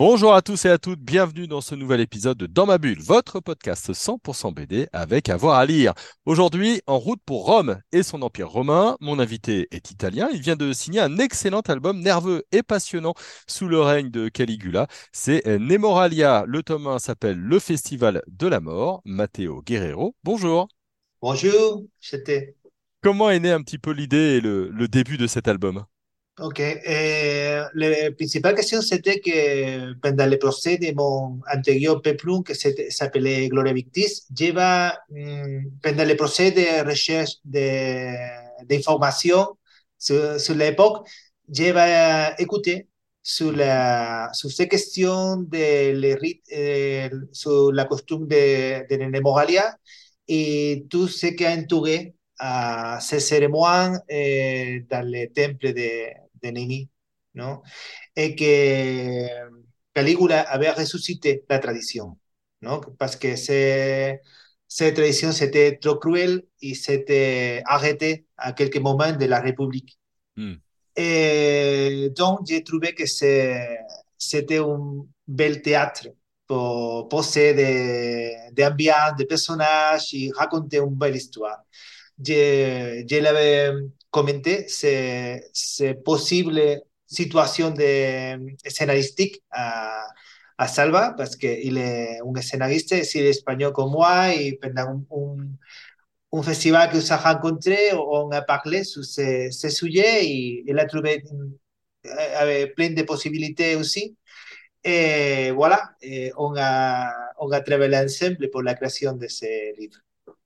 Bonjour à tous et à toutes, bienvenue dans ce nouvel épisode de Dans ma bulle, votre podcast 100% BD avec avoir à lire. Aujourd'hui, en route pour Rome et son empire romain, mon invité est italien, il vient de signer un excellent album nerveux et passionnant sous le règne de Caligula, c'est Nemoralia. Le tome 1 s'appelle Le Festival de la mort, Matteo Guerrero. Bonjour. Bonjour, c'était. Comment est née un petit peu l'idée et le, le début de cet album? Ok, eh, la principale question c'était que pendant le procès de mon antérieur peplum qui s'appelait Gloria Victis, j'avais, pendant le procès de recherche d'informations sur, sur l'époque, j'avais écouté sur, la, sur ces questions de les rites, sur la costume de, de l'hémorragia et tout ce qui a entouré à ces cérémonies eh, dans le temple de, de Nini, ¿no? Et que Calígula avait ressuscité la tradition, ¿no? Parce que c'est, cette tradition, c'était trop cruel et c'était arrêté à quelques moments de la République. Hmm. Et donc, j'ai trouvé que c'était un bel théâtre pour poser des, des ambiances, des personnages et raconter une belle histoire ya, ya le comenté se, se posible situación de mm, escenarística a, a Salva, pues porque él es un escenarista, es español como hay, y un, un, un festival que os ha encontrado, on a parlé sur ce, ce sujet, y él a trouvé avait plein de possibilités aussi. Et voilà, et on, a, on a travaillé ensemble pour la création de ce livre.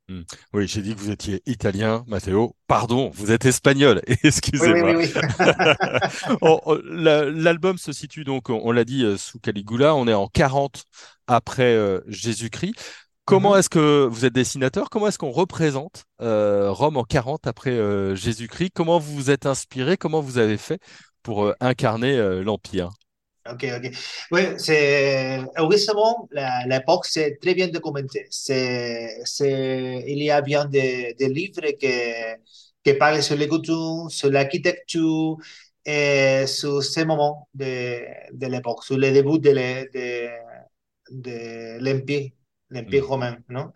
Hmm. Oui, j'ai dit que vous étiez italien, Matteo. Pardon, vous êtes espagnol. Excusez-moi. Oui, oui, oui. oh, oh, L'album se situe donc, on l'a dit, euh, sous Caligula. On est en 40 après euh, Jésus-Christ. Comment mm -hmm. est-ce que vous êtes dessinateur? Comment est-ce qu'on représente euh, Rome en 40 après euh, Jésus-Christ? Comment vous vous êtes inspiré? Comment vous avez fait pour euh, incarner l'Empire? Ok, ok. Oui, c'est heureusement l'époque c'est très bien documenté. C'est, c'est, il y a bien des, des livres qui, qui parlent sur les coutumes, sur l'architecture et sur ces moments de, de l'époque, sur le début de, de, de l'empire, l'empire Mm. romain, non?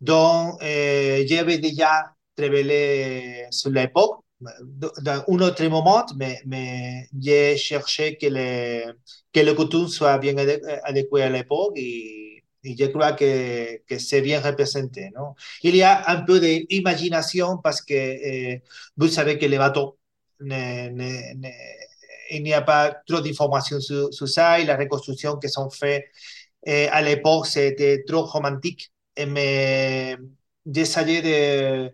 Donc, euh, j'avais déjà travaillé sur l'époque dans un autre moment, mais, mais j'ai cherché que le, que le coutume soit bien adéquat à l'époque et, et, je crois que, que c'est bien représenté. Non? Il y a un peu d'imagination parce que euh, vous savez que les bateaux, il n'y a pas trop d'informations sur, sur, ça et la reconstruction qui sont faites euh, à l'époque, c'était trop romantique. Mais j'essayais de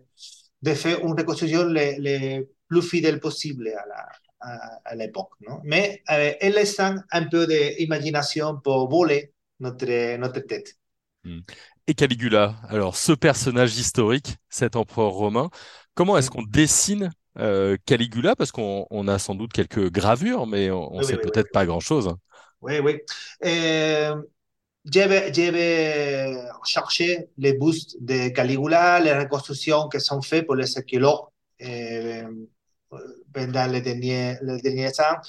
de faire une reconstruction le, le plus fidèle possible à la, à, à l'époque, non? Mais euh, elle laisse un peu d'imagination pour voler notre, notre tête. Hmm. Et Caligula, alors ce personnage historique, cet empereur romain, comment est-ce qu'on dessine euh, Caligula? Parce qu'on on a sans doute quelques gravures, mais on ne sait oui, peut-être oui, pas grand-chose. Oui, oui. Euh, j'avais cherché les bustes de Caligula, les reconstructions qui sont faites pour les archéologues euh, pendant les derniers, les derniers temps.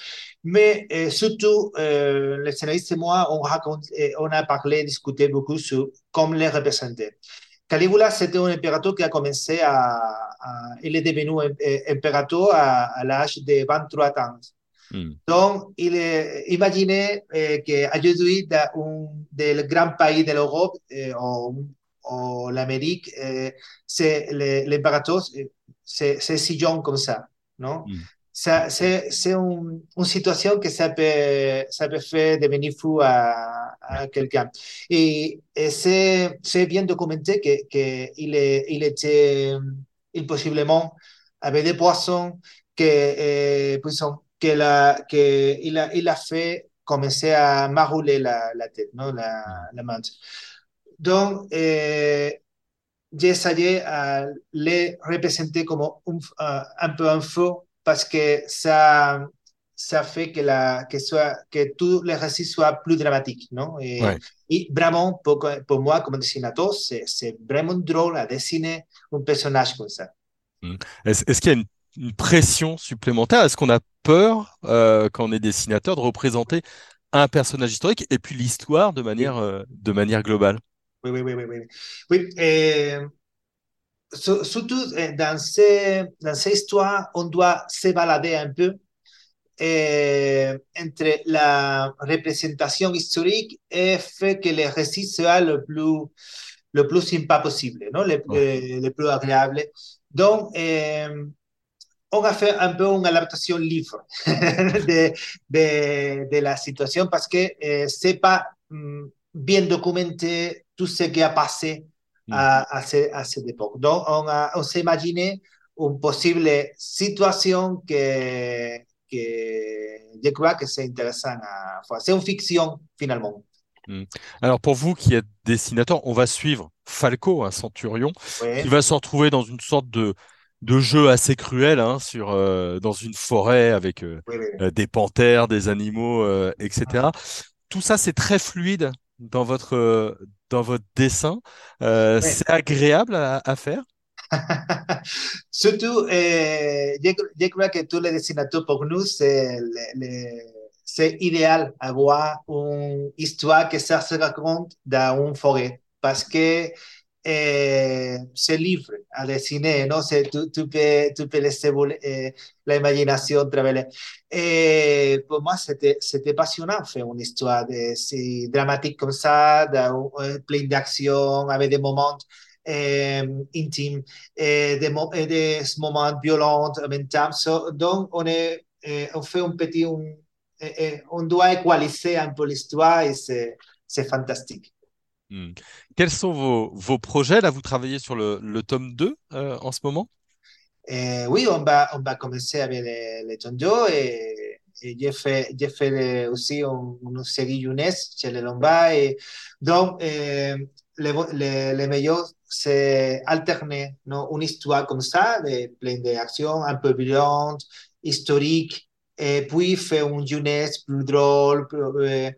Mais euh, surtout, euh, les scénaristes et moi, on, raconte, on a parlé, discuté beaucoup sur comment les représenter. Caligula, c'était un impérateur qui a commencé à il est devenu impérateur à, à l'âge de 23 ans. Hmm. Donc, il est, imaginez eh, qu'aujourd'hui, dans des grands pays de l'Europe eh, ou, ou l'Amérique, eh, c'est c'est si jeune comme ça, non? C'est un, une situation que ça peut, ça peut faire devenir fou à, à quelqu'un. Et, et c'est bien documenté qu'il que il était, il possiblement, avec des poissons que, eh, que, la, que il, a, il a fait commencer à m'enrouler la, la tête, non? la, la. Donc, eh, j'essayais à les représenter comme un, un peu un feu parce que ça, ça fait que, la, que, soit, que tous les récits soient plus dramatiques. Non et, Ouais. et vraiment, pour, pour moi, comme dessinateur, c'est c'est vraiment drôle à dessiner un personnage comme ça. Est-ce, est-ce qu'il y a une, une pression supplémentaire? Est-ce qu'on a peur, euh, quand on est dessinateur, de représenter un personnage historique et puis l'histoire de manière, euh, de manière globale? Oui, oui, oui, oui. Oui, oui euh, sur- surtout dans ces, dans ces histoires, on doit se balader un peu entre la représentation historique et fait que le récit soit le plus, le plus sympa possible, non? Le, le, le plus agréable. Donc, euh, on a fait un peu une adaptation livre de, de, de la situation parce que euh, c'est pas hum, bien documenté tout ce qui a passé à, à, ce- à cette époque. Donc, on, a, on s'est imaginé une possible situation que, que je crois que c'est intéressant à voir. C'est une fiction, finalement. Hmm. Alors pour vous qui êtes dessinateur, on va suivre Falco, un centurion, qui va se retrouver dans une sorte de, de jeu assez cruel, hein, sur, euh, dans une forêt avec euh, oui, oui. oui. euh, des panthères, des animaux, euh, etc. Tout ça, c'est très fluide dans votre, dans votre dessin. Euh, Oui. c'est agréable à, à faire? Surtout, je, je crois que tous les dessinateurs, pour nous, c'est idéal avoir une histoire que ça se raconte dans une forêt. Parce que eh, se libre al cine, ¿no? Se, tú, tú, tú puedes eh, la imaginación través. Eh, por más, c'était passionnant faire une histoire de, si dramatique comme ça, de, plein d'action, avec des moments eh, intimes, eh, eh des, mo eh, des, moments violents en même. So, donc, on, est, eh, on fait un petit, un, on doit équaliser un peu l'histoire et c'est fantastique. Hmm. Quels sont vos, vos projets? Là, vous travaillez sur le, le tome 2 euh, en ce moment? Euh, oui, on va, on va commencer avec les, les tonjo et, et j'ai fait, fait le- aussi un- une série jeunesse chez les Lombard. Et donc, euh, le, le, le meilleur, c'est alterner non, une histoire comme ça, de, pleine d'actions, un peu violente, historique, et puis faire une jeunesse plus drôle, plus, euh,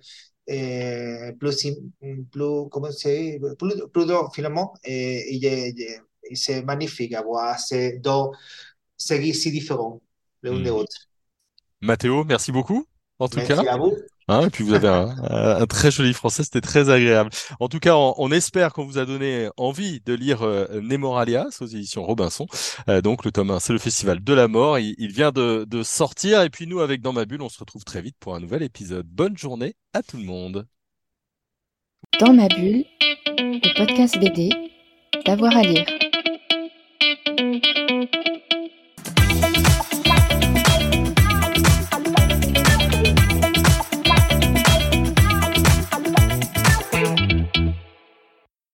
euh, plus, plus, comment c'est, plus, plus finalement. J'ai- j'ai- et c'est magnifique à voir ces deux séries si différentes l'une de Hmm. l'autre. Mathéo, merci beaucoup, en tout cas. Merci à vous. Hein, et puis vous avez un, très joli français, c'était très agréable. En tout cas, on, espère qu'on vous a donné envie de lire euh, aux éditions Robinson. Euh, donc le tome 1, c'est le Festival de la mort. Il, il vient de, de sortir. Et puis nous, avec Dans ma bulle, on se retrouve très vite pour un nouvel épisode. Bonne journée à tout le monde. Dans ma bulle, le podcast BD, d'avoir à lire.